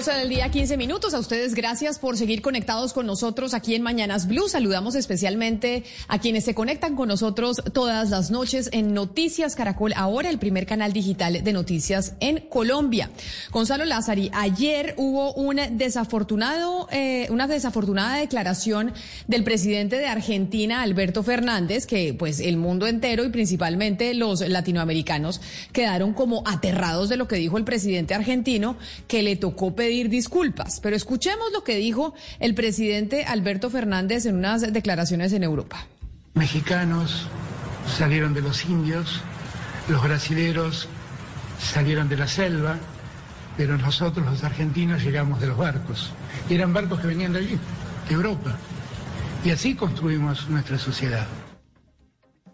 12 del día, 15 minutos. A ustedes gracias por seguir conectados con nosotros aquí en Mañanas Blue. Saludamos especialmente a quienes se conectan con nosotros todas las noches en Noticias Caracol, ahora el primer canal digital de noticias en Colombia. Gonzalo Lázari, ayer hubo un desafortunado, eh, una desafortunada declaración del presidente de Argentina, Alberto Fernández, que pues el mundo entero y principalmente los latinoamericanos quedaron como aterrados de lo que dijo el presidente argentino, que le tocó pedir disculpas. Pero escuchemos lo que dijo el presidente Alberto Fernández en unas declaraciones en Europa. Mexicanos salieron de los indios, los brasileros salieron de la selva, pero nosotros los argentinos llegamos de los barcos. Y eran barcos que venían de allí, de Europa. Y así construimos nuestra sociedad.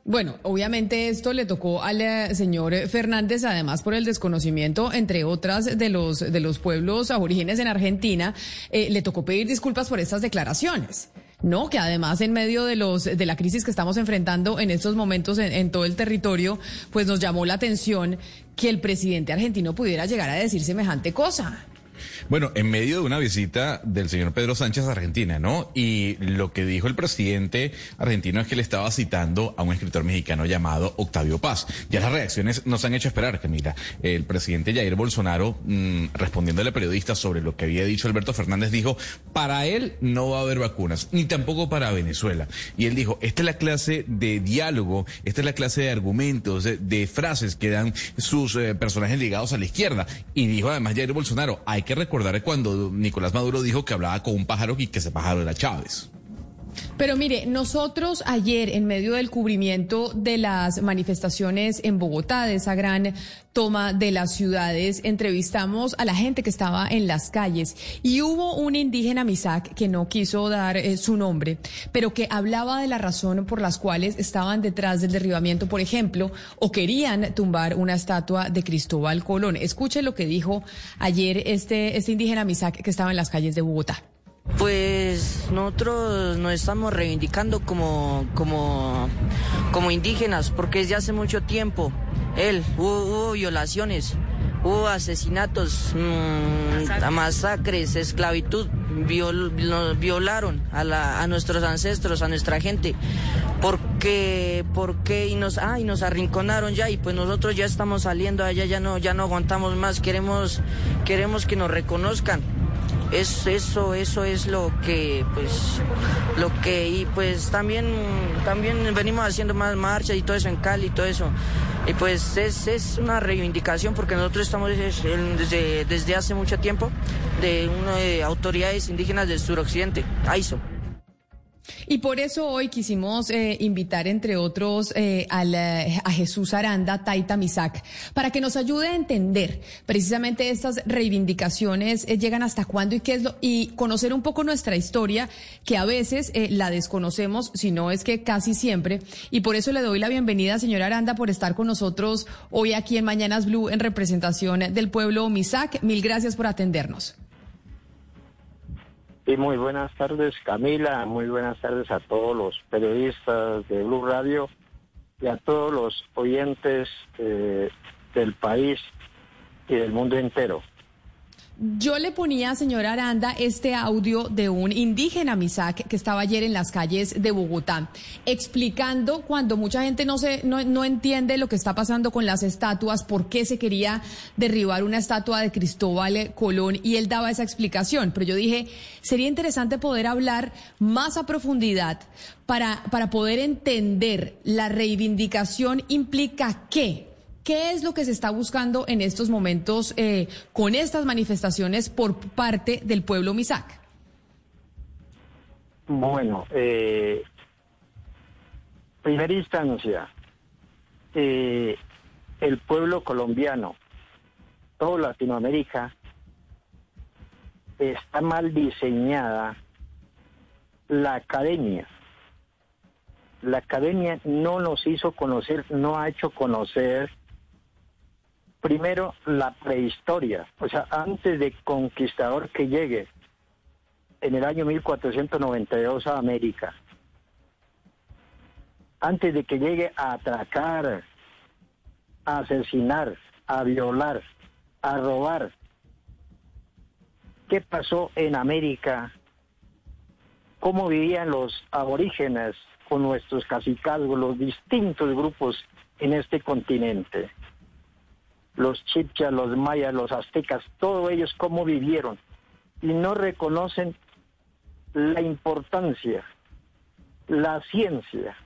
Bueno, obviamente esto le tocó al eh, señor Fernández, además por el desconocimiento, entre otras, de los, de los pueblos aborígenes en Argentina, eh, le tocó pedir disculpas por estas declaraciones. No, que además en medio de los de la crisis que estamos enfrentando en estos momentos en, en todo el territorio, pues nos llamó la atención que el presidente argentino pudiera llegar a decir semejante cosa. Bueno, en medio de una visita del señor Pedro Sánchez a Argentina, ¿no? Y lo que dijo el presidente argentino es que le estaba citando a un escritor mexicano llamado Octavio Paz. Ya las reacciones nos han hecho esperar, mira, el presidente Jair Bolsonaro, mmm, respondiéndole a periodistas sobre lo que había dicho Alberto Fernández, dijo, para él no va a haber vacunas, ni tampoco para Venezuela. Y él dijo, esta es la clase de diálogo, esta es la clase de argumentos, de, de frases que dan sus eh, personajes ligados a la izquierda. Y dijo además Jair Bolsonaro, hay que recordar cuando Nicolás Maduro dijo que hablaba con un pájaro y que ese pájaro era Chávez. Pero mire, nosotros ayer, en medio del cubrimiento de las manifestaciones en Bogotá, de esa gran toma de las ciudades, entrevistamos a la gente que estaba en las calles y hubo un indígena Misak que no quiso dar eh, su nombre, pero que hablaba de la razón por las cuales estaban detrás del derribamiento, por ejemplo, o querían tumbar una estatua de Cristóbal Colón. Escuche lo que dijo ayer este, este indígena Misak que estaba en las calles de Bogotá. Pues nosotros nos estamos reivindicando como, como, como indígenas, porque desde hace mucho tiempo, él, hubo, hubo violaciones, hubo asesinatos, mmm, masacres, esclavitud, viol, violaron a, la, a nuestros ancestros, a nuestra gente. Porque, porque y nos, ah, y nos arrinconaron ya y pues nosotros ya estamos saliendo allá, ya no, ya no aguantamos más, queremos, queremos que nos reconozcan es eso eso es lo que pues lo que y pues también también venimos haciendo más marchas y todo eso en Cali y todo eso. Y pues es, es una reivindicación porque nosotros estamos desde, desde hace mucho tiempo de una de autoridades indígenas del suroccidente AISO y por eso hoy quisimos eh, invitar, entre otros, eh, eh, a Jesús Aranda, Taita Misak, para que nos ayude a entender precisamente estas reivindicaciones eh, llegan hasta cuándo y qué es lo, y conocer un poco nuestra historia, que a veces eh, la desconocemos, si no es que casi siempre. Y por eso le doy la bienvenida, señora Aranda, por estar con nosotros hoy aquí en Mañanas Blue en representación del pueblo Misak. Mil gracias por atendernos. Y muy buenas tardes, Camila. Muy buenas tardes a todos los periodistas de Blue Radio y a todos los oyentes eh, del país y del mundo entero. Yo le ponía, señora Aranda, este audio de un indígena Misak que estaba ayer en las calles de Bogotá, explicando cuando mucha gente no, se, no, no, entiende lo que está pasando con las estatuas, por qué se quería derribar una estatua de Cristóbal Colón, y él daba esa explicación. Pero yo dije, sería interesante poder hablar más a profundidad para, para poder entender la reivindicación implica qué ¿Qué es lo que se está buscando en estos momentos eh, con estas manifestaciones por parte del pueblo Misak? Bueno, eh, primera instancia, eh, el pueblo colombiano, toda Latinoamérica, está mal diseñada la academia. La academia no nos hizo conocer, no ha hecho conocer primero la prehistoria, o sea, antes de conquistador que llegue en el año 1492 a América, antes de que llegue a atracar, a asesinar, a violar, a robar, ¿qué pasó en América? ¿Cómo vivían los aborígenes con nuestros cacicazgos, los distintos grupos en este continente? Los chipchas, los mayas, los aztecas, todos ellos cómo vivieron y no reconocen la importancia, la ciencia,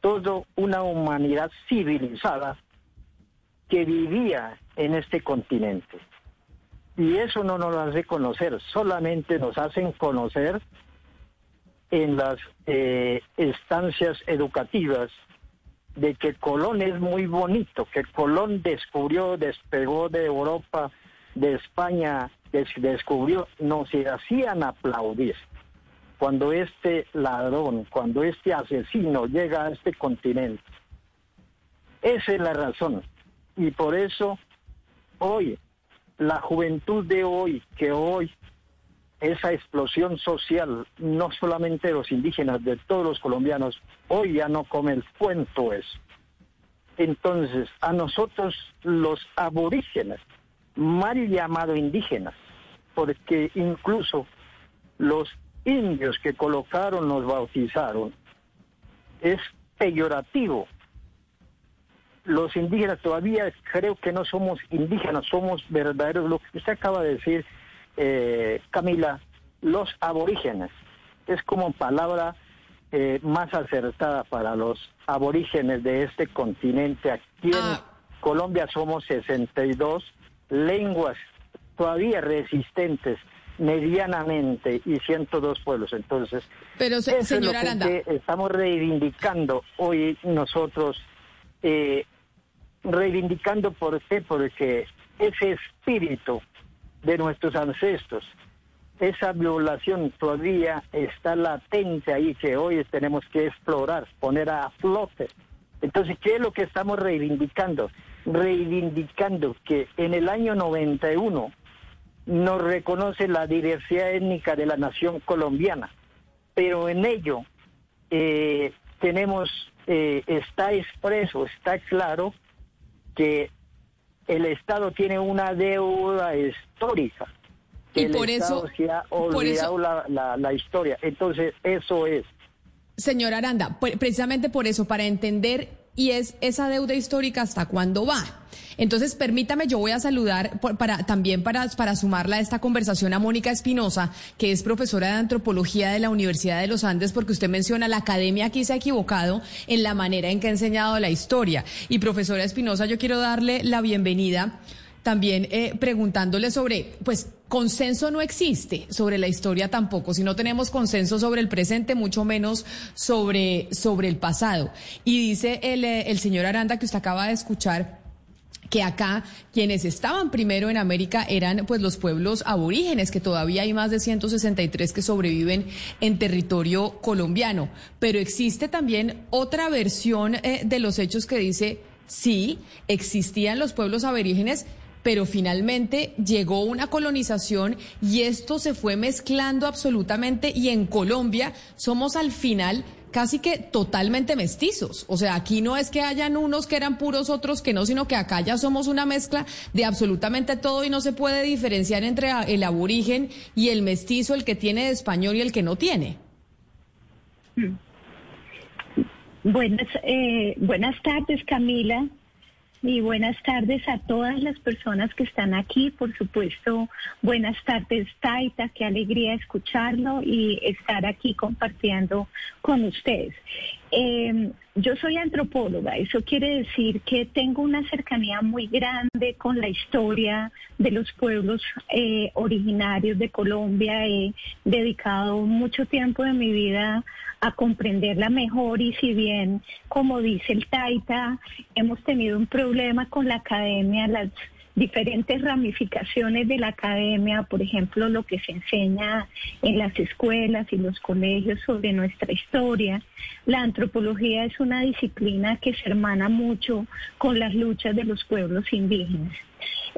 toda una humanidad civilizada que vivía en este continente. Y eso no nos lo hace conocer, solamente nos hacen conocer en las eh, estancias educativas de que Colón es muy bonito, que Colón descubrió, despegó de Europa, de España, descubrió, nos hacían aplaudir. Cuando este ladrón, cuando este asesino llega a este continente. Esa es la razón. Y por eso hoy, la juventud de hoy, que hoy esa explosión social, no solamente de los indígenas, de todos los colombianos, hoy ya no come el cuento eso. Entonces, a nosotros los aborígenes, mal llamados indígenas, porque incluso los indios que colocaron, nos bautizaron, es peyorativo. Los indígenas todavía creo que no somos indígenas, somos verdaderos, lo que usted acaba de decir, eh, Camila, los aborígenes. Es como palabra eh, más acertada para los aborígenes de este continente. Aquí en ah. Colombia somos 62 lenguas todavía resistentes medianamente y 102 pueblos. Entonces, Pero, eso estamos reivindicando hoy nosotros, eh, reivindicando por qué, porque ese espíritu de nuestros ancestros. Esa violación todavía está latente ahí que hoy tenemos que explorar, poner a flote. Entonces, ¿qué es lo que estamos reivindicando? Reivindicando que en el año 91 nos reconoce la diversidad étnica de la nación colombiana, pero en ello eh, tenemos, eh, está expreso, está claro que el Estado tiene una deuda histórica. Y por eso, se ha olvidado La, la, historia. Entonces, eso es. Señor Aranda, precisamente por eso, para entender, y es esa deuda histórica hasta cuándo va. Entonces, permítame, yo voy a saludar para, también para, para sumarla a esta conversación a Mónica Espinosa, que es profesora de antropología de la Universidad de los Andes, porque usted menciona la academia aquí se ha equivocado en la manera en que ha enseñado la historia. Y profesora Espinosa, yo quiero darle la bienvenida también eh, preguntándole sobre, pues, consenso no existe sobre la historia tampoco. Si no tenemos consenso sobre el presente, mucho menos sobre, sobre el pasado. Y dice el, eh, el señor Aranda que usted acaba de escuchar que acá quienes estaban primero en América eran pues los pueblos aborígenes, que todavía hay más de 163 que sobreviven en territorio colombiano. Pero existe también otra versión eh, de los hechos que dice, sí, existían los pueblos aborígenes, pero finalmente llegó una colonización y esto se fue mezclando absolutamente y en Colombia somos al final casi que totalmente mestizos. O sea, aquí no es que hayan unos que eran puros, otros que no, sino que acá ya somos una mezcla de absolutamente todo y no se puede diferenciar entre el aborigen y el mestizo, el que tiene de español y el que no tiene. Buenas, eh, buenas tardes, Camila. Y buenas tardes a todas las personas que están aquí. Por supuesto, buenas tardes, Taita. Qué alegría escucharlo y estar aquí compartiendo con ustedes. Eh, yo soy antropóloga, eso quiere decir que tengo una cercanía muy grande con la historia de los pueblos eh, originarios de Colombia. He dedicado mucho tiempo de mi vida a comprenderla mejor y si bien, como dice el Taita, hemos tenido un problema con la academia, las diferentes ramificaciones de la academia, por ejemplo, lo que se enseña en las escuelas y los colegios sobre nuestra historia. La antropología es una disciplina que se hermana mucho con las luchas de los pueblos indígenas.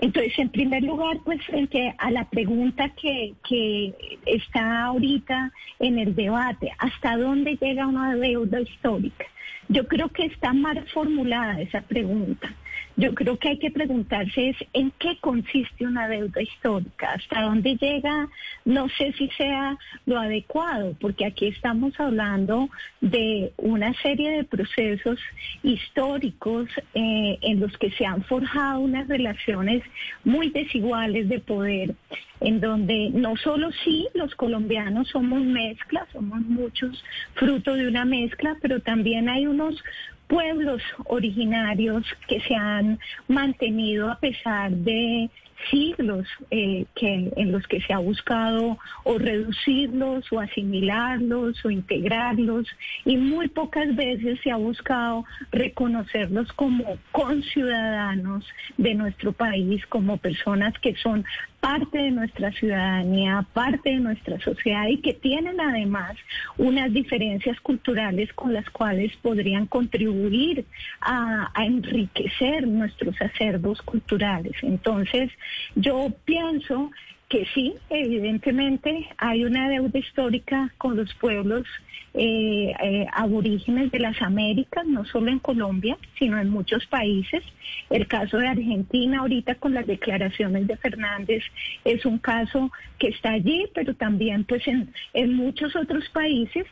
Entonces, en primer lugar, pues frente a la pregunta que, que está ahorita en el debate, ¿hasta dónde llega una deuda histórica? Yo creo que está mal formulada esa pregunta. Yo creo que hay que preguntarse es en qué consiste una deuda histórica, hasta dónde llega, no sé si sea lo adecuado, porque aquí estamos hablando de una serie de procesos históricos eh, en los que se han forjado unas relaciones muy desiguales de poder, en donde no solo sí los colombianos somos mezcla, somos muchos fruto de una mezcla, pero también hay unos pueblos originarios que se han mantenido a pesar de siglos eh, que, en los que se ha buscado o reducirlos o asimilarlos o integrarlos y muy pocas veces se ha buscado reconocerlos como conciudadanos de nuestro país, como personas que son parte de nuestra ciudadanía, parte de nuestra sociedad y que tienen además unas diferencias culturales con las cuales podrían contribuir a, enriquecer nuestros acervos culturales. Entonces, yo pienso que sí, evidentemente hay una deuda histórica con los pueblos eh, eh, aborígenes de las Américas, no solo en Colombia, sino en muchos países. El caso de Argentina ahorita con las declaraciones de Fernández es un caso que está allí, pero también pues en, en muchos otros países.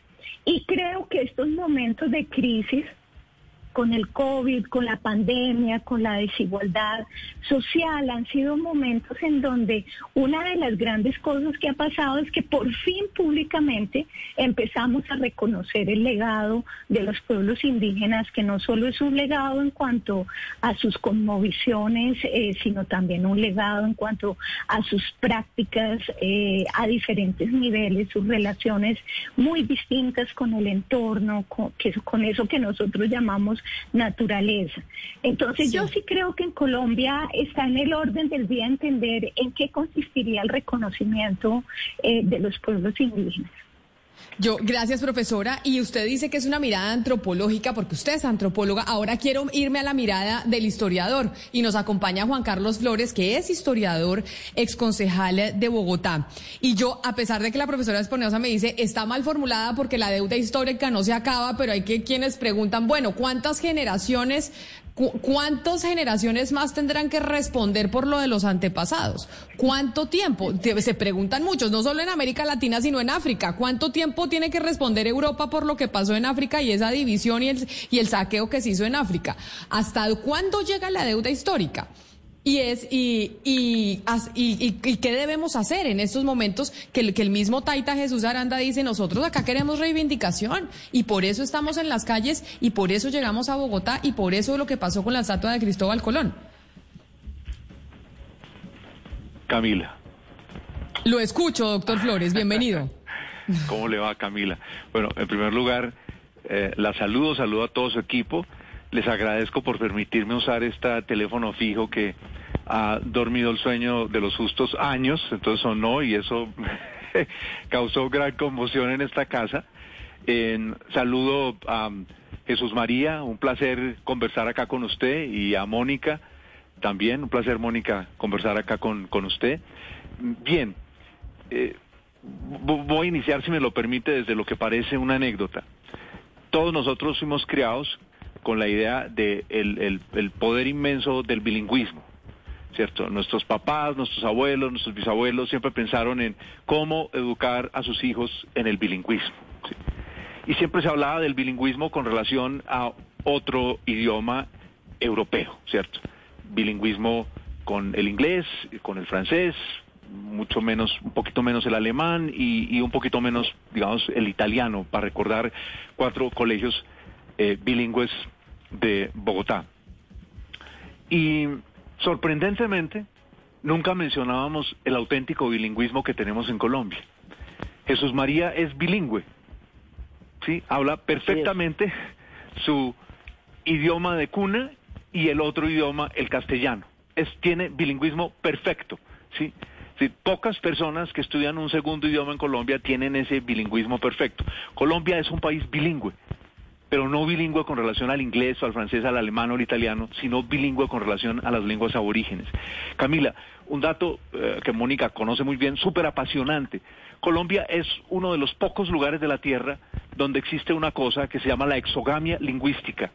Y creo que estos momentos de crisis con el COVID, con la pandemia, con la desigualdad social, han sido momentos en donde una de las grandes cosas que ha pasado es que por fin públicamente empezamos a reconocer el legado de los pueblos indígenas, que no solo es un legado en cuanto a sus conmovisiones, eh, sino también un legado en cuanto a sus prácticas eh, a diferentes niveles, sus relaciones muy distintas con el entorno, con eso que nosotros llamamos naturaleza. Entonces yo sí creo que en Colombia está en el orden del día entender en qué consistiría el reconocimiento eh, de los pueblos indígenas. Yo, gracias profesora. Y usted dice que es una mirada antropológica porque usted es antropóloga. Ahora quiero irme a la mirada del historiador y nos acompaña Juan Carlos Flores, que es historiador, exconcejal de Bogotá. Y yo, a pesar de que la profesora Esponeosa me dice, está mal formulada porque la deuda histórica no se acaba, pero hay que quienes preguntan, bueno, ¿cuántas generaciones ¿Cuántas generaciones más tendrán que responder por lo de los antepasados? ¿Cuánto tiempo? Se preguntan muchos, no solo en América Latina, sino en África. ¿Cuánto tiempo tiene que responder Europa por lo que pasó en África y esa división y el, y el saqueo que se hizo en África? ¿Hasta cuándo llega la deuda histórica? Y es y, y, y, qué debemos hacer en estos momentos que el, que el mismo Taita Jesús Aranda dice, nosotros acá queremos reivindicación y por eso estamos en las calles y por eso llegamos a Bogotá y por eso lo que pasó con la estatua de Cristóbal Colón. Camila. Lo escucho, doctor Flores, bienvenido. ¿Cómo le va, Camila? Bueno, en primer lugar, eh, la saludo, saludo a todo su equipo les agradezco por permitirme usar este teléfono fijo que ha dormido el sueño de los justos años, entonces sonó y eso causó gran conmoción en esta casa. saludo a Jesús María, un placer conversar acá con usted y a Mónica también, un placer Mónica conversar acá con, con usted. Bien, eh, voy a iniciar, si me lo permite, desde lo que parece una anécdota. todos nosotros fuimos criados con la idea de el, poder inmenso del bilingüismo. ¿cierto? Nuestros papás, nuestros abuelos, nuestros bisabuelos siempre pensaron en cómo educar a sus hijos en el bilingüismo. Y siempre se hablaba del bilingüismo con relación a otro idioma europeo, ¿cierto? Bilingüismo con el inglés, con el francés, mucho menos, un poquito menos el alemán y, un poquito menos, digamos, el italiano, para recordar cuatro colegios eh, bilingües de Bogotá. Y sorprendentemente, nunca mencionábamos el auténtico bilingüismo que tenemos en Colombia. Jesús María es bilingüe, ¿sí? Habla perfectamente su idioma de cuna y el otro idioma, el castellano. Es, tiene bilingüismo perfecto, ¿sí? pocas personas que estudian un segundo idioma en Colombia tienen ese bilingüismo perfecto. Colombia es un país bilingüe, pero no bilingüe con relación al inglés o al francés, al alemán o al italiano, sino bilingüe con relación a las lenguas aborígenes. Camila, un dato eh, que Mónica conoce muy bien, súper apasionante. Colombia es uno de los pocos lugares de la Tierra donde existe una cosa que se llama la exogamia lingüística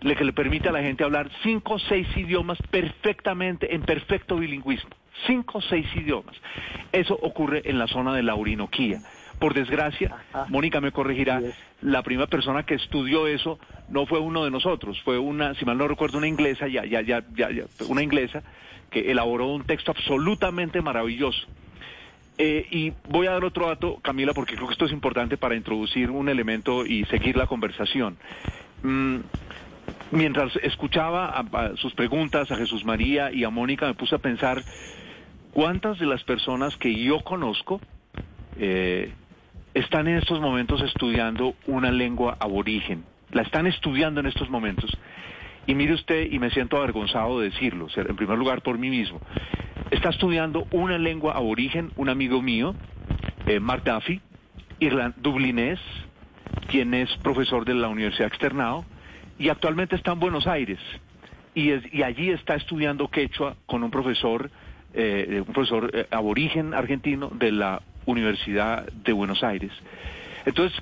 que le permite a la gente hablar cinco o seis idiomas perfectamente, en perfecto bilingüismo. Cinco o seis idiomas. Eso ocurre en la zona de la Orinoquía. Por desgracia, Mónica me corregirá, la primera persona que estudió eso no fue uno de nosotros, fue una, si mal no recuerdo, una inglesa, ya, ya, ya, ya, una inglesa que elaboró un texto absolutamente maravilloso. Eh, y voy a dar otro dato, Camila, porque creo que esto es importante para introducir un elemento y seguir la conversación. Mm, mientras escuchaba sus preguntas a Jesús María y a Mónica, me puse a pensar cuántas de las personas que yo conozco eh, están en estos momentos estudiando una lengua aborigen. La están estudiando en estos momentos. Y mire usted, y me siento avergonzado de decirlo, en primer lugar por mí mismo. Está estudiando una lengua aborigen un amigo mío, eh, Mark Duffy, dublinés, quien es profesor de la Universidad Externado, y actualmente está en Buenos Aires y, allí está estudiando quechua con un profesor, eh, un profesor eh, aborigen argentino de la Universidad de Buenos Aires. Entonces,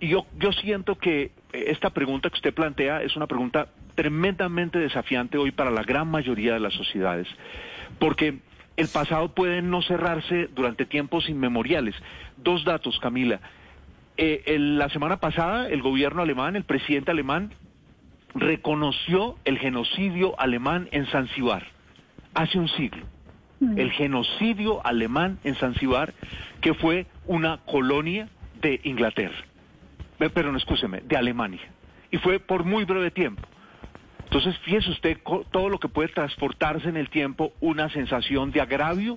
yo, yo siento que esta pregunta que usted plantea es una pregunta tremendamente desafiante hoy para la gran mayoría de las sociedades, porque el pasado puede no cerrarse durante tiempos inmemoriales. Dos datos, Camila. Eh, la semana pasada el gobierno alemán, el presidente alemán, reconoció el genocidio alemán en Zanzíbar hace un siglo. Mm. El genocidio alemán en Zanzíbar, que fue una colonia de Inglaterra. Pero no, escúcheme, de Alemania. Y fue por muy breve tiempo. Entonces, fíjese usted todo lo que puede transportarse en el tiempo, una sensación de agravio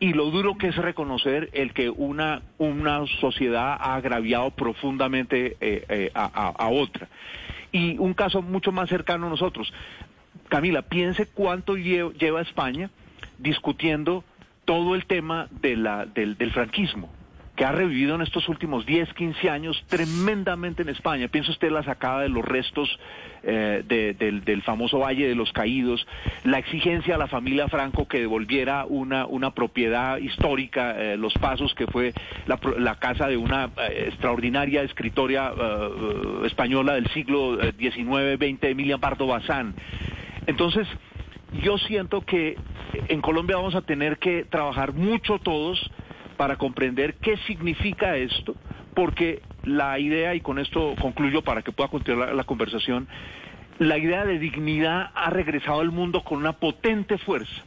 y lo duro que es reconocer el que una, una sociedad ha agraviado profundamente eh, eh, a otra. Y un caso mucho más cercano a nosotros. Camila, piense cuánto lleva España discutiendo todo el tema de la, del, del franquismo que ha revivido en estos últimos 10, 15 años tremendamente en España. Piensa usted la sacada de los restos eh, del, famoso Valle de los Caídos, la exigencia a la familia Franco que devolviera una, una propiedad histórica, eh, Los Pasos, que fue la, casa de una eh, extraordinaria escritoria española del siglo XIX-XX, Emilia Pardo Bazán. Entonces, yo siento que en Colombia vamos a tener que trabajar mucho todos para comprender qué significa esto, porque la idea, y con esto concluyo para que pueda continuar la, conversación, la idea de dignidad ha regresado al mundo con una potente fuerza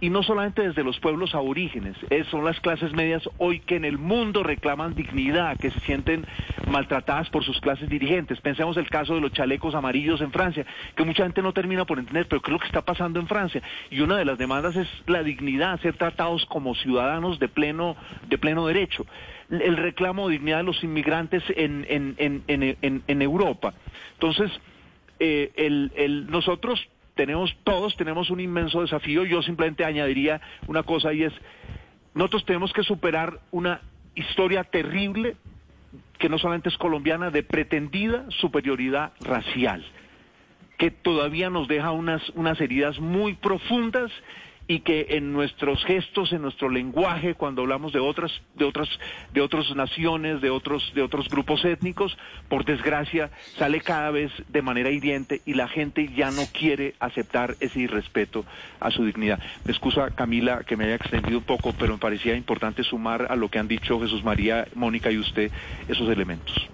y no solamente desde los pueblos aborígenes, son las clases medias hoy que en el mundo reclaman dignidad, que se sienten maltratadas por sus clases dirigentes. Pensemos el caso de los chalecos amarillos en Francia, que mucha gente no termina por entender, pero ¿qué es lo que está pasando en Francia? Y una de las demandas es la dignidad, ser tratados como ciudadanos de pleno, de pleno derecho. El reclamo de dignidad de los inmigrantes en, en, en, en Europa. Entonces, eh, el, el, nosotros tenemos, todos tenemos un inmenso desafío. Yo simplemente añadiría una cosa y es, nosotros tenemos que superar una historia terrible que no solamente es colombiana, de pretendida superioridad racial, que todavía nos deja unas, unas heridas muy profundas y que en nuestros gestos, en nuestro lenguaje, cuando hablamos de otras, de otras, de otras naciones, de otros, de otros grupos étnicos, por desgracia, sale cada vez de manera hiriente y la gente ya no quiere aceptar ese irrespeto a su dignidad. Me excusa, Camila, que me haya extendido un poco, pero me parecía importante sumar a lo que han dicho Jesús María, Mónica y usted esos elementos.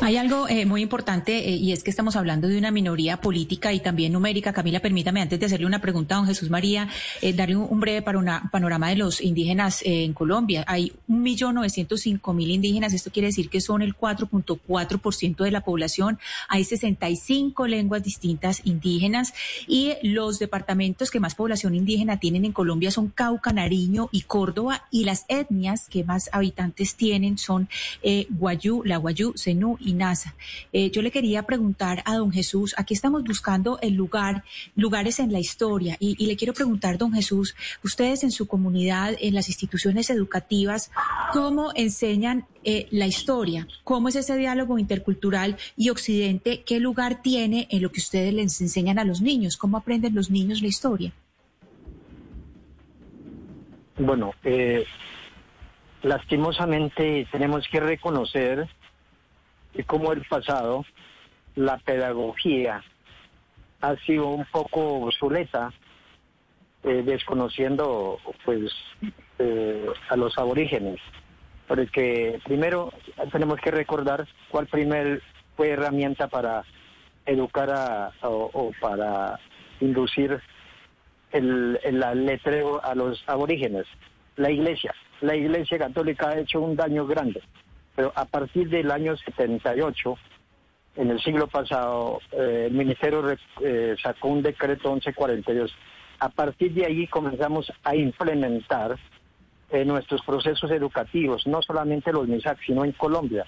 Hay algo eh, muy importante eh, y es que estamos hablando de una minoría política y también numérica. Camila, permítame antes de hacerle una pregunta a don Jesús María, eh, darle un, breve panorama de los indígenas en Colombia. Hay un millón novecientos cinco mil indígenas. Esto quiere decir que son el 4.4% de la población. Hay 65 lenguas distintas indígenas y los departamentos que más población indígena tienen en Colombia son Cauca, Nariño y Córdoba y las etnias que más habitantes tienen son Guayú, la Guayú, Y NASA. Eh, yo le quería preguntar a don Jesús, aquí estamos buscando el lugar, lugares en la historia, y, le quiero preguntar, don Jesús, ustedes en su comunidad, en las instituciones educativas, ¿cómo enseñan eh, la historia? ¿Cómo es ese diálogo intercultural y occidente? ¿Qué lugar tiene en lo que ustedes les enseñan a los niños? ¿Cómo aprenden los niños la historia? Bueno, eh, lastimosamente tenemos que reconocer y como el pasado, la pedagogía ha sido un poco obsoleta, eh, desconociendo pues eh, a los aborígenes. Porque primero tenemos que recordar cuál primer fue herramienta para educar a, o, para inducir el, el letreo a los aborígenes. La iglesia. La iglesia católica ha hecho un daño grande pero a partir del año 78, en el siglo pasado, eh, el Ministerio eh, sacó un decreto 1142. A partir de ahí comenzamos a implementar eh, nuestros procesos educativos, no solamente los MISAC, sino en Colombia.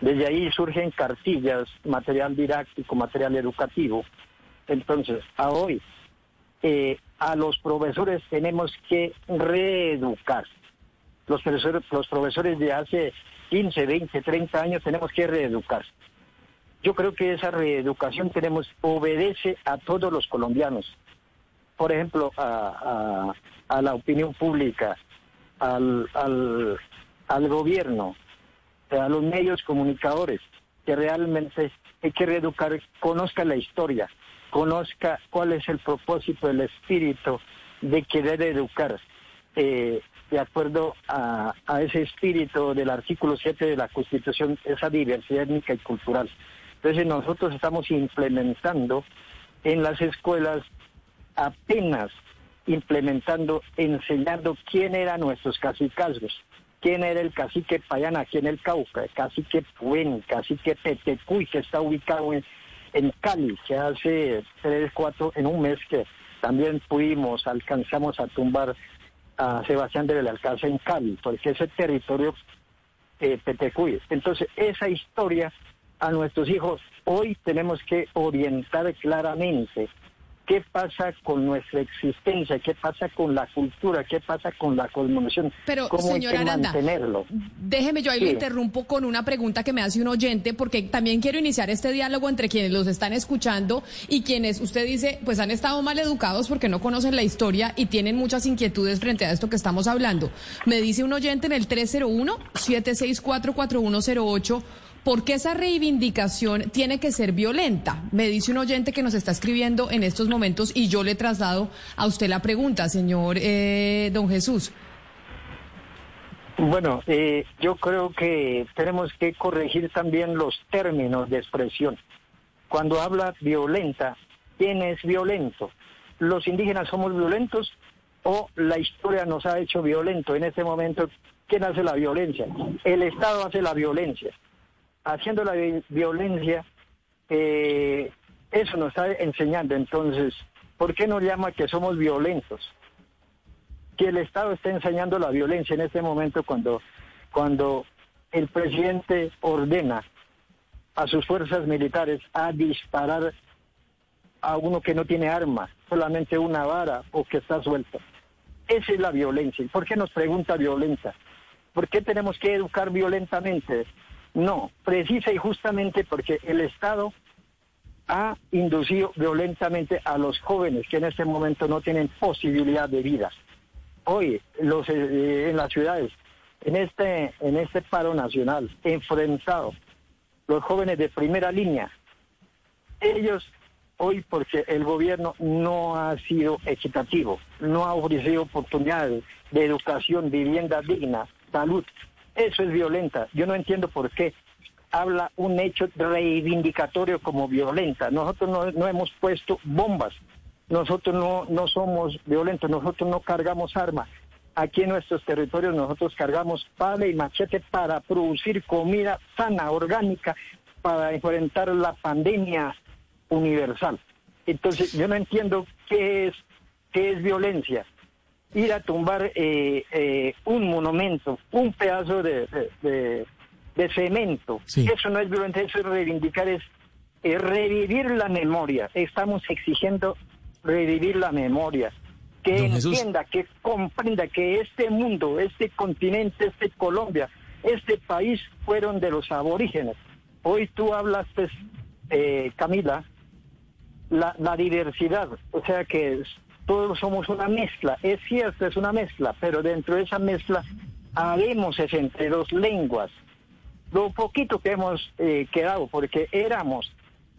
Desde ahí surgen cartillas, material didáctico, material educativo. Entonces, a hoy, a los profesores tenemos que reeducar los profesores, los profesores de hace 15, 20, 30 años tenemos que reeducar. Yo creo que esa reeducación tenemos obedece a todos los colombianos. Por ejemplo, a, la opinión pública, al, gobierno, a los medios comunicadores, que realmente hay que reeducar, conozca la historia, conozca cuál es el propósito, el espíritu de querer educar. Eh, de acuerdo a, ese espíritu del artículo 7 de la Constitución, esa diversidad étnica y cultural. Entonces nosotros estamos implementando en las escuelas apenas implementando, enseñando quién eran nuestros cacicazgos, quién era el cacique Payana aquí en el Cauca, el cacique Puen, cacique Petecuy, que está ubicado en, en Cali, que hace tres, cuatro, en un mes que también pudimos, alcanzamos a tumbar a Sebastián del Alcázar en Cali, porque ese territorio eh, Petecuy. Entonces, esa historia a nuestros hijos hoy tenemos que orientar claramente qué pasa con nuestra existencia, qué pasa con la cultura, qué pasa con la cosmovisión, Pero, cómo hay que mantenerlo. Déjeme, yo ahí lo interrumpo con una pregunta que me hace un oyente, porque también quiero iniciar este diálogo entre quienes los están escuchando y quienes usted dice, pues han estado mal educados porque no conocen la historia y tienen muchas inquietudes frente a esto que estamos hablando. Me dice un oyente en el 301 764 4108 ¿Por qué esa reivindicación tiene que ser violenta? Me dice un oyente que nos está escribiendo en estos momentos y yo le traslado a usted la pregunta, señor eh, don Jesús. Bueno, eh, yo creo que tenemos que corregir también los términos de expresión. Cuando habla violenta, ¿quién es violento? ¿Los indígenas somos violentos o la historia nos ha hecho violento? En este momento, ¿quién hace la violencia? El Estado hace la violencia haciendo la violencia, eh, eso nos está enseñando. Entonces, ¿por qué nos llama que somos violentos? Que el Estado está enseñando la violencia en este momento cuando, cuando el presidente ordena a sus fuerzas militares a disparar a uno que no tiene arma, solamente una vara o que está suelto. Esa es la violencia. ¿Por qué nos pregunta violenta? ¿Por qué tenemos que educar violentamente? No, precisa y justamente porque el Estado ha inducido violentamente a los jóvenes que en este momento no tienen posibilidad de vida. Hoy, los, eh, en las ciudades, en este, en este paro nacional, enfrentado, los jóvenes de primera línea, ellos hoy porque el gobierno no ha sido equitativo, no ha ofrecido oportunidades de educación, vivienda digna, salud. Eso es violenta. Yo no entiendo por qué habla un hecho reivindicatorio como violenta. Nosotros no, hemos puesto bombas, nosotros no, no somos violentos, nosotros no cargamos armas. Aquí en nuestros territorios nosotros cargamos pala y machete para producir comida sana, orgánica, para enfrentar la pandemia universal. Entonces, yo no entiendo qué es, qué es violencia. Ir a tumbar eh, eh, un monumento, un pedazo de, de, cemento, eso no es violencia, eso es reivindicar, es, revivir la memoria. Estamos exigiendo revivir la memoria. Que entienda, que comprenda que este mundo, este continente, este Colombia, este país fueron de los aborígenes. Hoy tú hablaste, eh, Camila, la, diversidad, o sea que todos somos una mezcla, es cierto, es una mezcla, pero dentro de esa mezcla entre dos lenguas, lo poquito que hemos eh, quedado, porque éramos,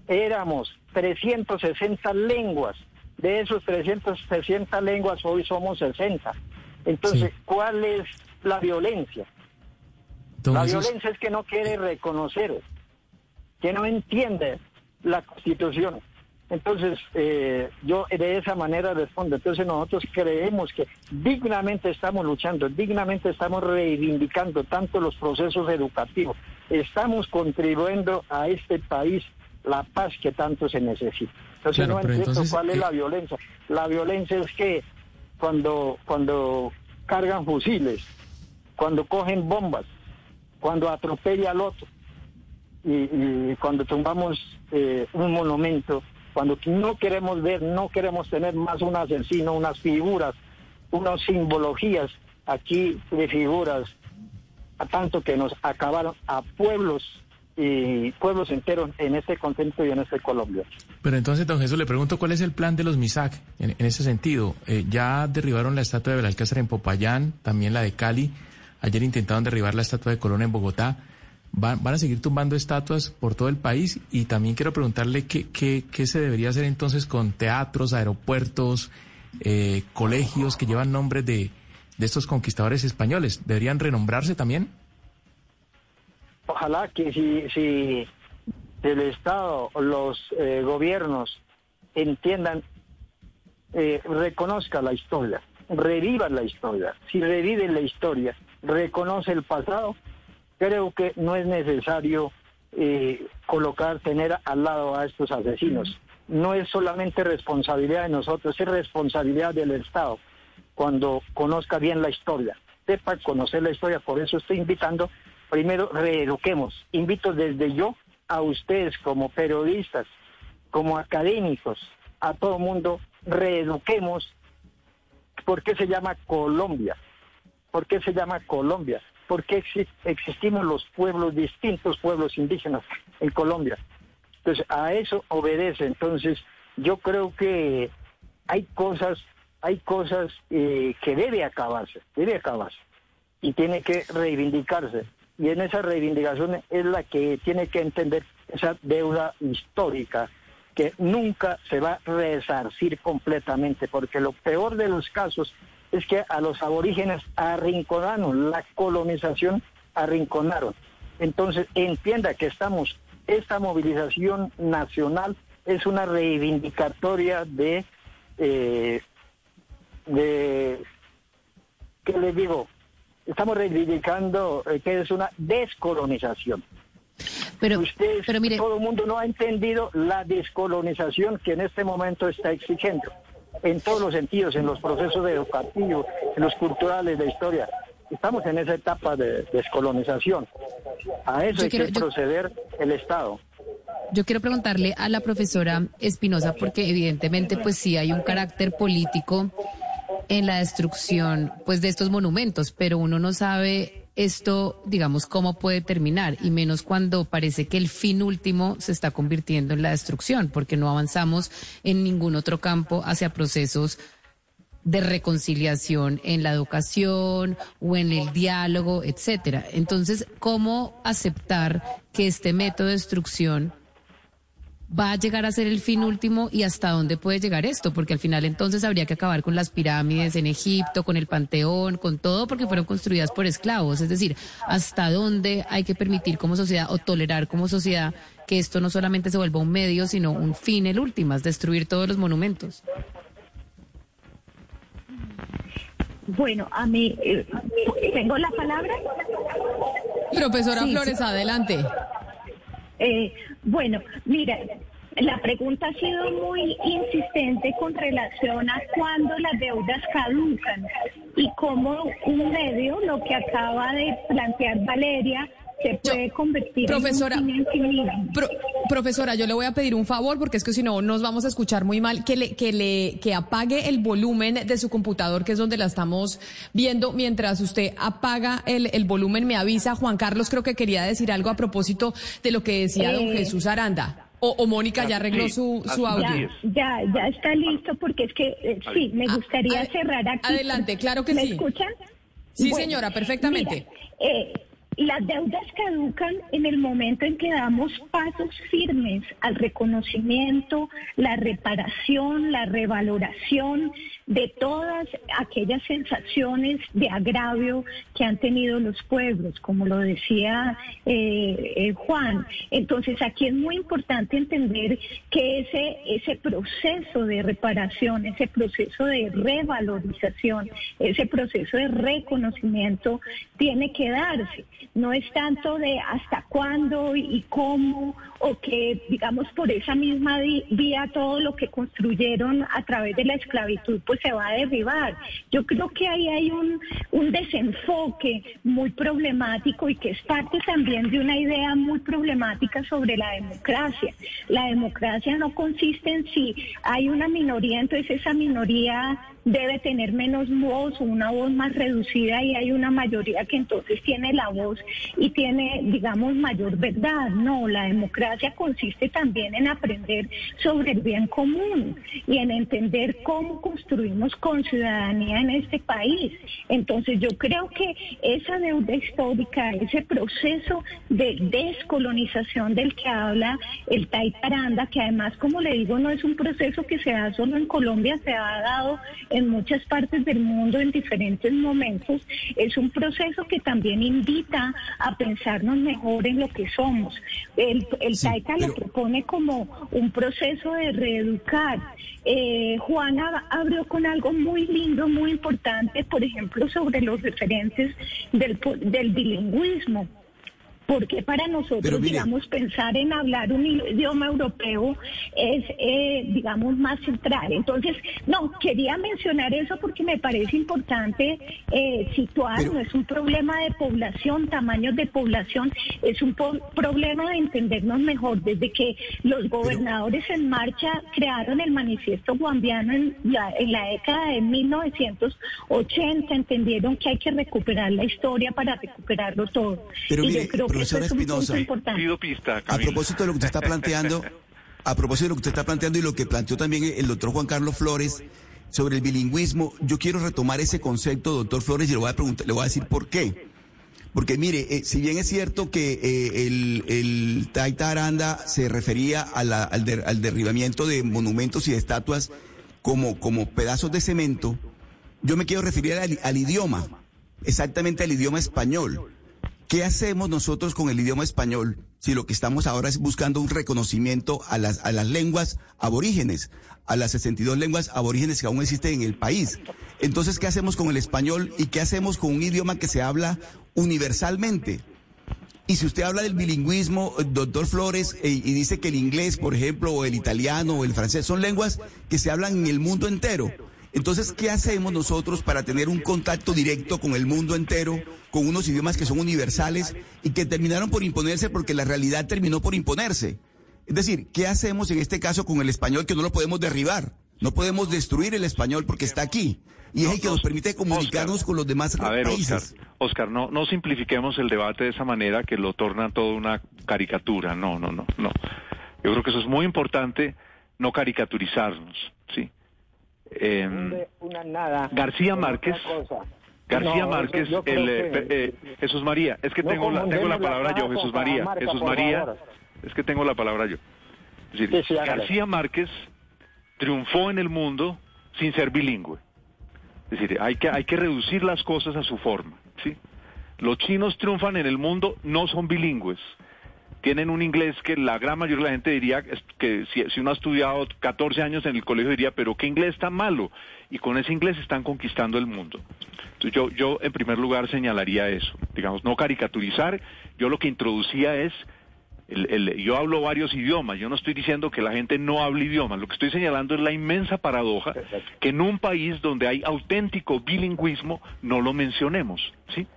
éramos 360 lenguas, de esos 360 lenguas hoy somos 60. Entonces, ¿cuál es la violencia? la violencia es que no quiere reconocer, que no entiende la constitución. Entonces, eh, yo de esa manera respondo. Entonces, nosotros creemos que dignamente estamos luchando, dignamente estamos reivindicando tanto los procesos educativos, estamos contribuyendo a este país la paz que tanto se necesita. Entonces, no entiendo cuál es la violencia. La violencia es que cuando, cuando cargan fusiles, cuando cogen bombas, cuando atropella al otro, y, cuando tumbamos eh, un monumento, cuando no queremos ver, no queremos tener más un asesino, unas figuras, unas simbologías aquí de figuras, a tanto que nos acabaron a pueblos y pueblos enteros en este continente y en este Colombia. Pero entonces, don Jesús, le pregunto cuál es el plan de los MISAC en, ese sentido. Eh, ya derribaron la estatua de Belalcázar en Popayán, también la de Cali. Ayer intentaron derribar la estatua de Colón en Bogotá van, a seguir tumbando estatuas por todo el país y también quiero preguntarle qué, qué, qué se debería hacer entonces con teatros, aeropuertos, eh, colegios que llevan nombres de, de estos conquistadores españoles. ¿Deberían renombrarse también? Ojalá que si, si el Estado, los eh, gobiernos entiendan, eh, reconozca la historia, revivan la historia. Si reviven la historia, reconoce el pasado, creo que no es necesario eh, colocar, tener al lado a estos asesinos. No es solamente responsabilidad de nosotros, es responsabilidad del Estado cuando conozca bien la historia, sepa conocer la historia. Por eso estoy invitando, primero reeduquemos. Invito desde yo a ustedes como periodistas, como académicos, a todo mundo, reeduquemos. ¿Por qué se llama Colombia? ¿Por qué se llama Colombia? Por qué existimos los pueblos, distintos pueblos indígenas en Colombia. Entonces, a eso obedece. Entonces, yo creo que hay cosas, hay cosas eh, que debe acabarse, debe acabarse. Y tiene que reivindicarse. Y en esa reivindicación es la que tiene que entender esa deuda histórica que nunca se va a resarcir completamente, porque lo peor de los casos es que a los aborígenes arrinconaron, la colonización arrinconaron. Entonces, entienda que estamos, esta movilización nacional es una reivindicatoria de, eh, de, ¿qué les digo? Estamos reivindicando eh, que es una descolonización. Pero, pero mire, todo el mundo no ha entendido la descolonización que en este momento está exigiendo en todos los sentidos, en los procesos educativos, en los culturales de historia. Estamos en esa etapa de descolonización. A eso hay que proceder el Estado. Yo quiero preguntarle a la profesora Espinosa, porque evidentemente pues sí hay un carácter político en la destrucción pues de estos monumentos, pero uno no sabe esto, digamos, cómo puede terminar, y menos cuando parece que el fin último se está convirtiendo en la destrucción, porque no avanzamos en ningún otro campo hacia procesos de reconciliación en la educación o en el diálogo, etcétera. Entonces, ¿cómo aceptar que este método de destrucción va a llegar a ser el fin último y hasta dónde puede llegar esto, porque al final entonces habría que acabar con las pirámides en Egipto, con el Panteón, con todo, porque fueron construidas por esclavos. Es decir, hasta dónde hay que permitir como sociedad o tolerar como sociedad que esto no solamente se vuelva un medio, sino un fin, el último, es destruir todos los monumentos. Bueno, a mí, eh, ¿tengo la palabra? Profesora Flores, adelante. Eh, bueno, mira, la pregunta ha sido muy insistente con relación a cuándo las deudas caducan y cómo un medio, lo que acaba de plantear Valeria, se puede convertir profesora, en un profesora, yo le voy a pedir un favor porque es que si no nos vamos a escuchar muy mal, que le que le que apague el volumen de su computador, que es donde la estamos viendo, mientras usted apaga el, el volumen me avisa. Juan Carlos creo que quería decir algo a propósito de lo que decía don Eh, Jesús Aranda. O, o Mónica ya arregló su, su audio. Ya, ya, ya está listo porque es que eh, sí, me gustaría a- cerrar aquí. adelante, claro que ¿Me sí. escuchan? Sí, señora, perfectamente. mira, eh, las deudas caducan en el momento en que damos pasos firmes al reconocimiento, la reparación, la revaloración de todas aquellas sensaciones de agravio que han tenido los pueblos, como lo decía eh, eh, Juan. Entonces aquí es muy importante entender que ese, ese proceso de reparación, ese proceso de revalorización, ese proceso de reconocimiento tiene que darse. No es tanto de hasta cuándo y cómo, o que digamos por esa misma vía todo lo que construyeron a través de la esclavitud pues se va a derribar. Yo creo que ahí hay un, un desenfoque muy problemático y que es parte también de una idea muy problemática sobre la democracia. La democracia no consiste en si hay una minoría, entonces esa minoría debe tener menos voz o una voz más reducida y hay una mayoría que entonces tiene la voz y tiene, digamos, mayor verdad. No, la democracia consiste también en aprender sobre el bien común y en entender cómo construimos con ciudadanía en este país. Entonces yo creo que esa deuda histórica, ese proceso de descolonización del que habla el Taitaranda, que además, como le digo, no es un proceso que se da solo en Colombia, se ha dado en muchas partes del mundo en diferentes momentos, es un proceso que también invita a pensarnos mejor en lo que somos. El, el Taita lo propone como un proceso de reeducar. Eh, Juana abrió con algo muy lindo, muy importante, por ejemplo, sobre los referentes del bilingüismo. Porque para nosotros, mire- digamos, pensar en hablar un idioma europeo es, eh, digamos, más central. Entonces, no, quería mencionar eso porque me parece importante eh, situar, no es un problema de población, tamaños de población, es un po- problema de entendernos mejor. Desde que los gobernadores en marcha crearon el manifiesto guambiano en la, en la década de 1980, entendieron que hay que recuperar la historia para recuperarlo todo. Pero y mire, yo creo profesora Espinosa, importante. Pido pista, A propósito de lo que usted está planteando, a propósito de lo que usted está planteando y lo que planteó también el doctor Juan Carlos Flores sobre el bilingüismo, yo quiero retomar ese concepto, doctor Flores, y le voy a preguntar, le voy a decir por qué. Porque mire, eh, si bien es cierto que eh, el, el Taita Aranda se refería a la- al, der- al derribamiento de monumentos y de estatuas como, como pedazos de cemento, yo me quiero referir al, al idioma, exactamente al idioma español. ¿Qué hacemos nosotros con el idioma español si lo que estamos ahora es buscando un reconocimiento a las, a las lenguas aborígenes, a las 62 lenguas aborígenes que aún existen en el país? Entonces, ¿qué hacemos con el español y qué hacemos con un idioma que se habla universalmente? Y si usted habla del bilingüismo, eh, doctor Flores, eh, y dice que el inglés, por ejemplo, o el italiano o el francés son lenguas que se hablan en el mundo entero. Entonces, ¿qué hacemos nosotros para tener un contacto directo con el mundo entero, con unos idiomas que son universales y que terminaron por imponerse porque la realidad terminó por imponerse? Es decir, ¿qué hacemos en este caso con el español que no lo podemos derribar? No podemos destruir el español porque está aquí. Y es el que nos permite comunicarnos con los demás A ver, países. Oscar, Oscar, no, no simplifiquemos el debate de esa manera que lo torna todo una caricatura. No, no, no, no. Yo creo que eso es muy importante, no caricaturizarnos, ¿sí? Una nada. García Márquez. García No, Márquez, el, eh, que- eh, Jesús María, es que No tengo, la, tengo la palabra yo, Jesús María, Jesús María, favor. es que tengo la palabra yo. Es decir, Sí, sí, hágale. García Márquez triunfó en el mundo sin ser bilingüe. Es decir, hay que, hay que reducir las cosas a su forma, ¿sí? Los chinos triunfan en el mundo, no son bilingües. Tienen un inglés que la gran mayoría de la gente diría que si, si uno ha estudiado 14 años en el colegio diría, pero qué inglés tan malo. Y con ese inglés están conquistando el mundo. Entonces yo, yo en primer lugar señalaría eso. Digamos, no caricaturizar. Yo lo que introducía es el- el- yo hablo varios idiomas, yo no estoy diciendo que la gente no hable idiomas, lo que estoy señalando es la inmensa paradoja que en un país donde hay auténtico bilingüismo no lo mencionemos, ¿sí?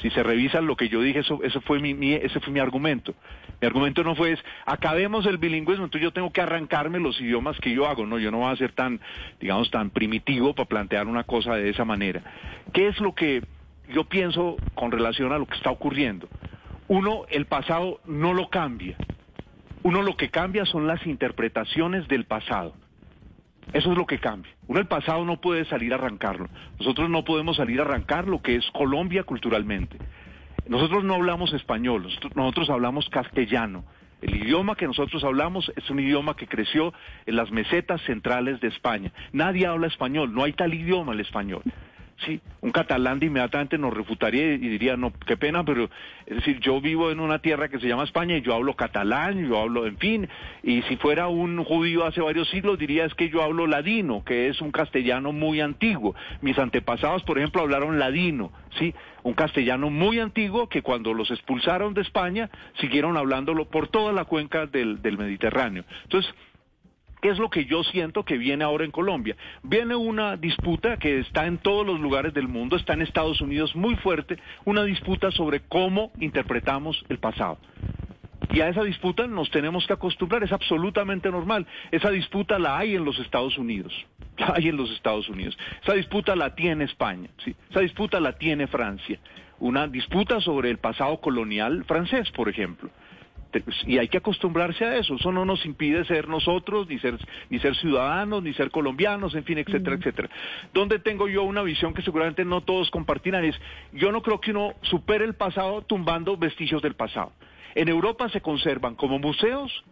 Si se revisa lo que yo dije, eso, fue mi- ese fue mi argumento. Mi argumento no fue es, acabemos el bilingüismo, entonces yo tengo que arrancarme los idiomas que yo hago, no, yo no voy a ser tan, digamos, tan primitivo para plantear una cosa de esa manera. ¿Qué es lo que yo pienso con relación a lo que está ocurriendo? Uno, el pasado no lo cambia. Uno lo que cambia son las interpretaciones del pasado. Eso es lo que cambia. Uno el pasado no puede salir a arrancarlo. Nosotros no podemos salir a arrancar lo que es Colombia culturalmente. Nosotros no hablamos español, nosotros, nosotros hablamos castellano. El idioma que nosotros hablamos es un idioma que creció en las mesetas centrales de España. Nadie habla español, no hay tal idioma el español. Sí, un catalán de inmediatamente nos refutaría y diría, no, qué pena, pero es decir, yo vivo en una tierra que se llama España y yo hablo catalán, yo hablo, en fin, y si fuera un judío hace varios siglos diría es que yo hablo ladino, que es un castellano muy antiguo. Mis antepasados, por ejemplo, hablaron ladino, sí, un castellano muy antiguo que cuando los expulsaron de España siguieron hablándolo por toda la cuenca del, del Mediterráneo. Entonces, ¿Qué es lo que yo siento que viene ahora en Colombia? Viene una disputa que está en todos los lugares del mundo, está en Estados Unidos muy fuerte, una disputa sobre cómo interpretamos el pasado. Y a esa disputa nos tenemos que acostumbrar, es absolutamente normal. Esa disputa la hay en los Estados Unidos, la hay en los Estados Unidos. Esa disputa la tiene España, esa disputa la tiene Francia. Una disputa sobre el pasado colonial francés, por ejemplo y hay que acostumbrarse a eso. Eso no nos impide ser nosotros, ni ser, ni ser ciudadanos, ni ser colombianos, en fin, etcétera, etcétera. Donde tengo yo una visión que seguramente no todos compartirán es, yo no creo que uno supere el pasado tumbando vestigios del pasado. En Europa se conservan como museos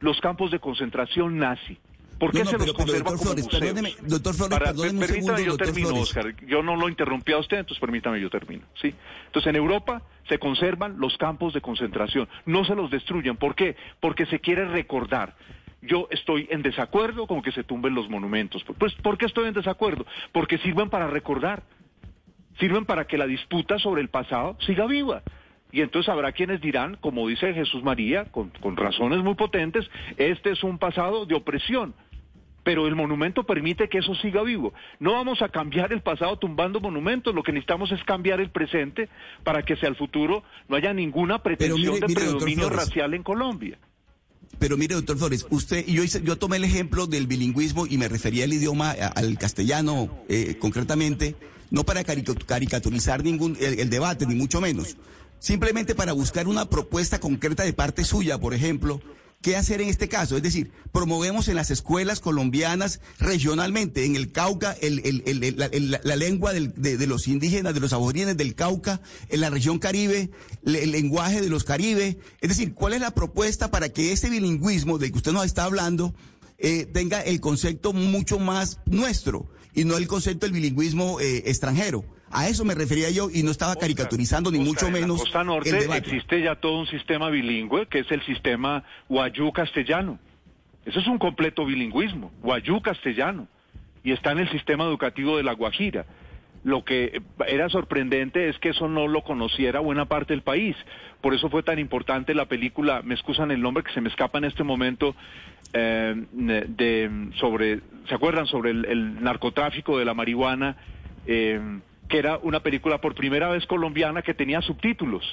los campos de concentración nazi. ¿Por qué No, no, se pero- los pero, conserva doctor como Flores, museos? perdóneme, doctor Flores, Para- perdóneme un segundo, yo doctor termino, Flores. Oscar. Yo no lo interrumpí a usted, entonces permítame, yo termino. ¿sí? Entonces, en Europa se conservan los campos de concentración, no se los destruyen. ¿Por qué? Porque se quiere recordar. Yo estoy en desacuerdo con que se tumben los monumentos. Pues, ¿por qué estoy en desacuerdo? Porque sirven para recordar, sirven para que la disputa sobre el pasado siga viva. Y entonces habrá quienes dirán, como dice Jesús María, con, con razones muy potentes, este es un pasado de opresión pero el monumento permite que eso siga vivo. No vamos a cambiar el pasado tumbando monumentos, lo que necesitamos es cambiar el presente para que hacia el futuro no haya ninguna pretensión mire, de mire, predominio racial en Colombia. Pero mire, doctor Flores, usted, yo, hice- yo tomé el ejemplo del bilingüismo y me refería al idioma, al castellano eh, concretamente, no para carica- caricaturizar ningún el, el debate, ni mucho menos. Simplemente para buscar una propuesta concreta de parte suya, por ejemplo, ¿qué hacer en este caso? Es decir, promovemos en las escuelas colombianas regionalmente, en el Cauca, el- el- el- la, la lengua de, de los indígenas, de los aborígenes del Cauca, en la región Caribe, el lenguaje de los Caribe. Es decir, ¿cuál es la propuesta para que este bilingüismo del que usted nos está hablando eh, tenga el concepto mucho más nuestro y no el concepto del bilingüismo eh, extranjero? A eso me refería yo y no estaba caricaturizando ni mucho En la menos costa el norte existe ya todo un sistema bilingüe que es el sistema guayú-castellano. Eso es un completo bilingüismo, guayú-castellano. Y está en el sistema educativo de La Guajira. Lo que era sorprendente es que eso no lo conociera buena parte del país. Por eso fue tan importante la película, me excusan el nombre que se me escapa en este momento, eh, de, sobre, ¿se acuerdan? Sobre el, el narcotráfico de la marihuana, eh, que era una película por primera vez colombiana que tenía subtítulos,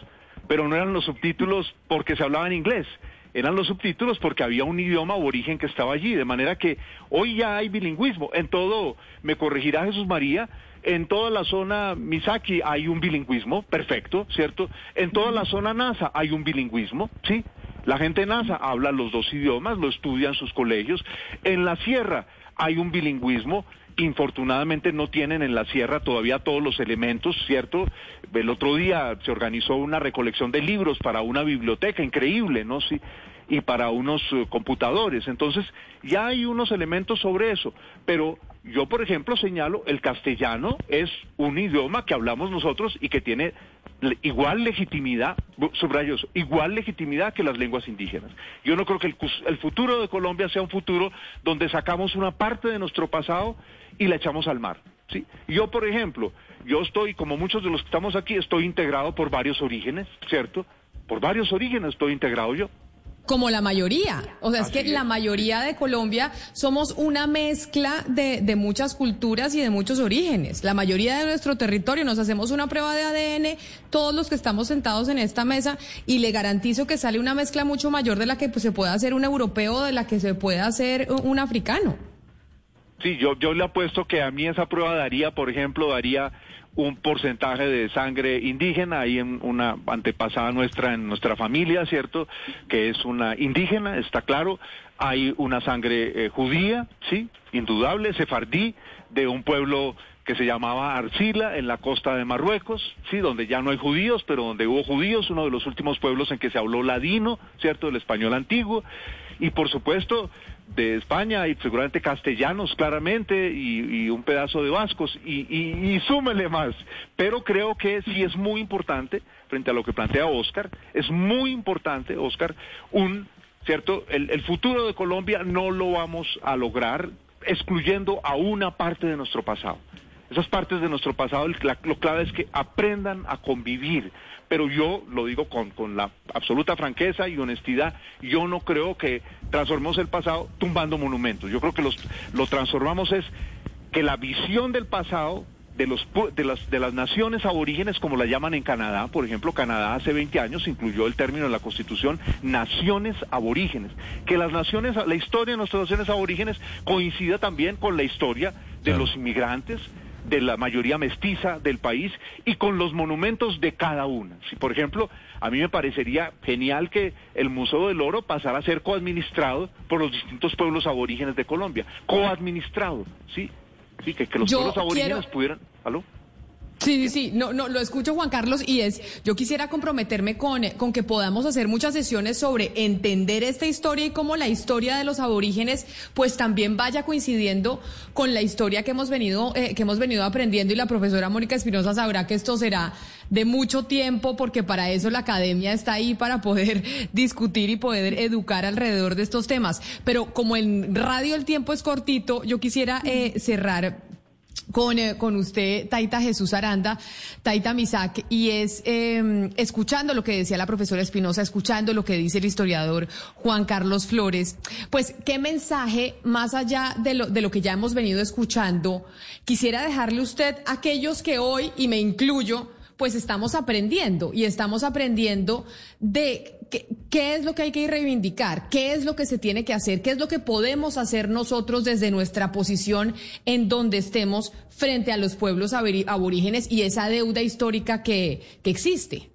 pero no eran los subtítulos porque se hablaba en inglés, eran los subtítulos porque había un idioma aborigen que estaba allí, de manera que hoy ya hay bilingüismo. En todo, me corregirá Jesús María, en toda la zona Misaki hay un bilingüismo, perfecto, ¿cierto? En toda la zona NASA hay un bilingüismo, ¿sí? La gente NASA habla los dos idiomas, lo estudia en sus colegios. En la sierra hay un bilingüismo, infortunadamente no tienen en la sierra todavía todos los elementos, ¿cierto? El otro día se organizó una recolección de libros para una biblioteca increíble, ¿no? Sí y para unos eh, computadores. Entonces, ya hay unos elementos sobre eso. Pero yo, por ejemplo, señalo, el castellano es un idioma que hablamos nosotros y que tiene igual legitimidad, subrayos, igual legitimidad que las lenguas indígenas. Yo no creo que el, el futuro de Colombia sea un futuro donde sacamos una parte de nuestro pasado y la echamos al mar. ¿sí? Yo, por ejemplo, yo estoy, como muchos de los que estamos aquí, estoy integrado por varios orígenes, ¿cierto? Por varios orígenes estoy integrado yo. Como la mayoría. O sea, es que la mayoría de Colombia somos una mezcla de, de, muchas culturas y de muchos orígenes. La mayoría de nuestro territorio nos hacemos una prueba de ADN, todos los que estamos sentados en esta mesa, y le garantizo que sale una mezcla mucho mayor de la que pues, se puede hacer un europeo, de la que se puede hacer un africano. Sí, yo, yo le apuesto que a mí esa prueba daría, por ejemplo, daría un porcentaje de sangre indígena, hay en una antepasada nuestra en nuestra familia, ¿cierto? Que es una indígena, está claro. Hay una sangre eh, judía, sí, indudable, sefardí, de un pueblo que se llamaba Arcila en la costa de Marruecos, sí, donde ya no hay judíos, pero donde hubo judíos, uno de los últimos pueblos en que se habló ladino, ¿cierto? El español antiguo. Y por supuesto, de España y seguramente castellanos claramente y, un pedazo de vascos y, y, súmele más. Pero creo que sí es muy importante, frente a lo que plantea Oscar, es muy importante, Oscar, un, ¿cierto? El, el futuro de Colombia no lo vamos a lograr excluyendo a una parte de nuestro pasado. Esas partes de nuestro pasado, lo clave es que aprendan a convivir, pero yo lo digo con, con la absoluta franqueza y honestidad, yo no creo que transformemos el pasado tumbando monumentos. Yo creo que los, lo transformamos es que la visión del pasado de, los, de, las, de las naciones aborígenes, como la llaman en Canadá, por ejemplo, Canadá hace 20 años incluyó el término en la Constitución, naciones aborígenes, que las naciones, la historia de nuestras naciones aborígenes coincida también con la historia de los inmigrantes, de la mayoría mestiza del país y con los monumentos de cada una. Si, por ejemplo, a mí me parecería genial que el Museo del Oro pasara a ser coadministrado por los distintos pueblos aborígenes de Colombia. Coadministrado, ¿sí? Sí, que, los pueblos aborígenes pudieran... ¿Aló? Sí, sí, no, no, lo escucho Juan Carlos y es, yo quisiera comprometerme con, con que podamos hacer muchas sesiones sobre entender esta historia y cómo la historia de los aborígenes pues también vaya coincidiendo con la historia que hemos venido, eh, que hemos venido aprendiendo y la profesora Mónica Espinosa sabrá que esto será de mucho tiempo porque para eso la academia está ahí para poder discutir y poder educar alrededor de estos temas. Pero como en radio el tiempo es cortito, yo quisiera eh, cerrar con, eh, con usted, Taita Jesús Aranda, Taita Misak, y es em, escuchando lo que decía la profesora Espinosa, escuchando lo que dice el historiador Juan Carlos Flores, pues qué mensaje, más allá de lo, de lo que ya hemos venido escuchando, quisiera dejarle usted a aquellos que hoy, y me incluyo, pues estamos aprendiendo y estamos aprendiendo de qué, es lo que hay que reivindicar, qué es lo que se tiene que hacer, qué es lo que podemos hacer nosotros desde nuestra posición en donde estemos frente a los pueblos aborígenes y esa deuda histórica que, existe.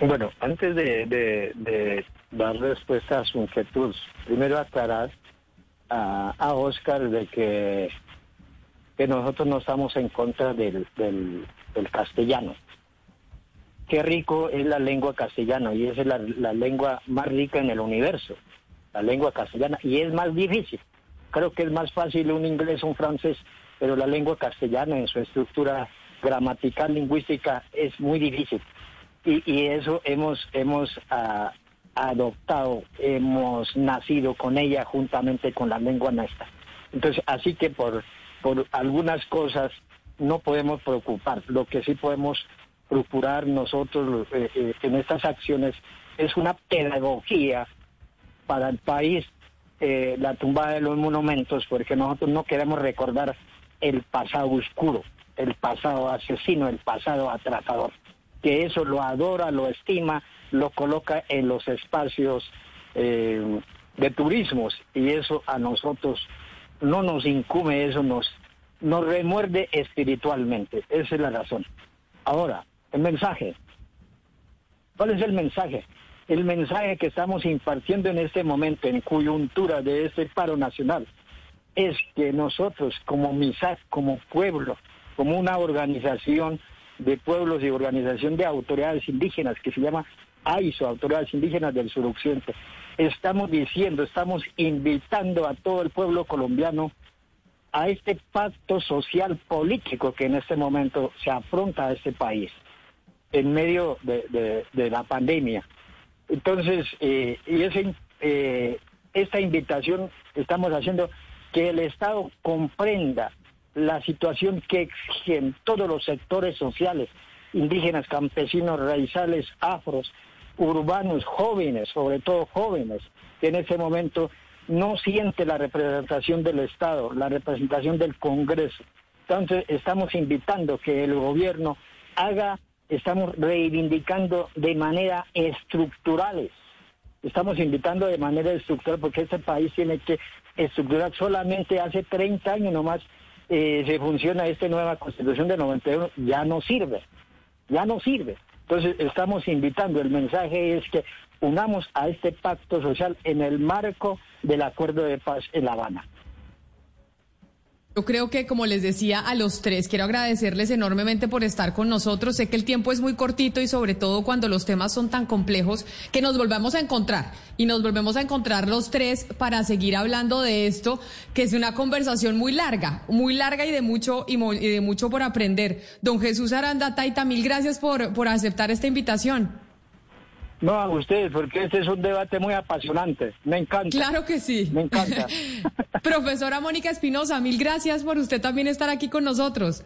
Bueno, antes de, dar respuesta a su inquietud, primero aclarar a Oscar de que que nosotros no estamos en contra del, del, castellano. Qué rico es la lengua castellana y esa es la, la lengua más rica en el universo, la lengua castellana, y es más difícil. Creo que es más fácil un inglés o un francés, pero la lengua castellana en su estructura gramatical, lingüística, es muy difícil. Y, y eso hemos, hemos ah, adoptado, hemos nacido con ella juntamente con la lengua nuestra. Entonces, así que por por algunas cosas no podemos preocupar. Lo que sí podemos procurar nosotros eh, eh, en estas acciones es una pedagogía para el país, eh, la tumba de los monumentos, porque nosotros no queremos recordar el pasado oscuro, el pasado asesino, el pasado atrasador. que eso lo adora, lo estima, lo coloca en los espacios de turismos y eso a nosotros no nos incumbe, eso nos, remuerde espiritualmente. Esa es la razón. Ahora, el mensaje. ¿Cuál es el mensaje? El mensaje que estamos impartiendo en este momento, en coyuntura de este paro nacional, es que nosotros como MISAC, como pueblo, como una organización de pueblos y organización de autoridades indígenas que se llama AISO, Autoridades Indígenas del Suroccidente, estamos diciendo, estamos invitando a todo el pueblo colombiano a este pacto social político que en este momento se afronta a este país en medio de, la pandemia. Entonces, eh, y ese, eh, esta invitación estamos haciendo que el Estado comprenda la situación que exigen todos los sectores sociales, indígenas, campesinos, raizales, afros, urbanos, jóvenes, sobre todo jóvenes, que en ese momento no siente la representación del Estado, la representación del Congreso. Entonces estamos invitando que el gobierno haga, estamos reivindicando de manera estructurales, estamos invitando de manera estructural porque este país tiene que estructurar solamente hace 30 años nomás eh, se funciona esta nueva constitución de 91, ya no sirve, ya no sirve. Entonces estamos invitando, el mensaje es que unamos a este pacto social en el marco del acuerdo de paz en La Habana. Yo creo que, como les decía a los tres, quiero agradecerles enormemente por estar con nosotros. Sé que el tiempo es muy cortito y sobre todo cuando los temas son tan complejos, que nos volvamos a encontrar y nos volvemos a encontrar los tres para seguir hablando de esto, que es una conversación muy larga, muy larga y de mucho y, de mucho por aprender. Don Jesús Aranda Taita, mil gracias por, por aceptar esta invitación. No, a ustedes, porque este es un debate muy apasionante. Me encanta. Claro que sí. Me encanta. Profesora Mónica Espinosa, mil gracias por usted también estar aquí con nosotros.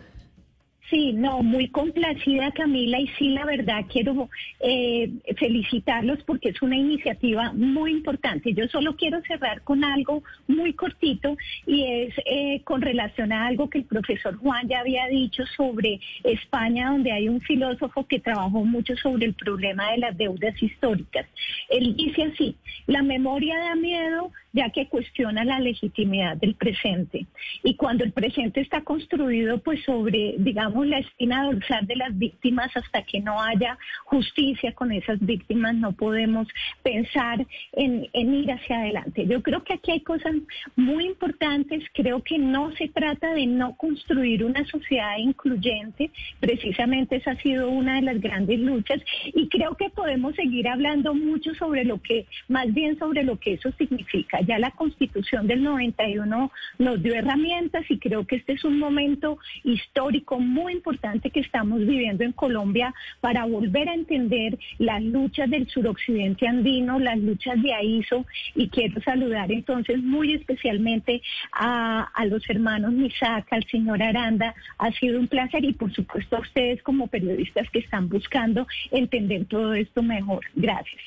Sí, no, muy complacida Camila y sí, la verdad quiero eh, felicitarlos porque es una iniciativa muy importante. Yo solo quiero cerrar con algo muy cortito y es eh, con relación a algo que el profesor Juan ya había dicho sobre España, donde hay un filósofo que trabajó mucho sobre el problema de las deudas históricas. Él dice así, la memoria da miedo ya que cuestiona la legitimidad del presente. Y cuando el presente está construido pues sobre, digamos, la espina dorsal de las víctimas hasta que no haya justicia con esas víctimas, no podemos pensar en, ir hacia adelante. Yo creo que aquí hay cosas muy importantes. Creo que no se trata de no construir una sociedad incluyente. Precisamente esa ha sido una de las grandes luchas. Y creo que podemos seguir hablando mucho sobre lo que, más bien sobre lo que eso significa. Ya la constitución del 91 nos dio herramientas y creo que este es un momento histórico muy importante que estamos viviendo en Colombia para volver a entender las luchas del suroccidente andino, las luchas de AISO y quiero saludar entonces muy especialmente a, los hermanos Misaca, al señor Aranda. Ha sido un placer y por supuesto a ustedes como periodistas que están buscando entender todo esto mejor. Gracias.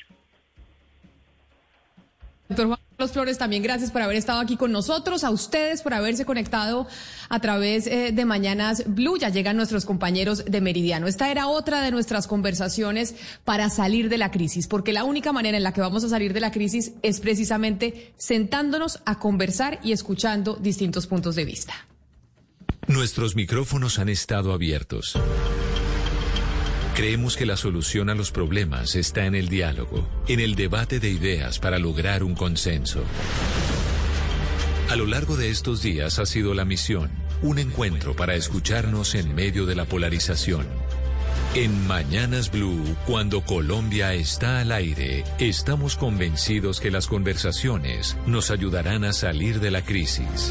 Carlos Flores, también gracias por haber estado aquí con nosotros, a ustedes por haberse conectado a través eh, de Mañanas Blue. Ya llegan nuestros compañeros de Meridiano. Esta era otra de nuestras conversaciones para salir de la crisis, porque la única manera en la que vamos a salir de la crisis es precisamente sentándonos a conversar y escuchando distintos puntos de vista. Nuestros micrófonos han estado abiertos. Creemos que la solución a los problemas está en el diálogo, en el debate de ideas para lograr un consenso. A lo largo de estos días ha sido la misión, un encuentro para escucharnos en medio de la polarización. En Mañanas Blue, cuando Colombia está al aire, estamos convencidos que las conversaciones nos ayudarán a salir de la crisis.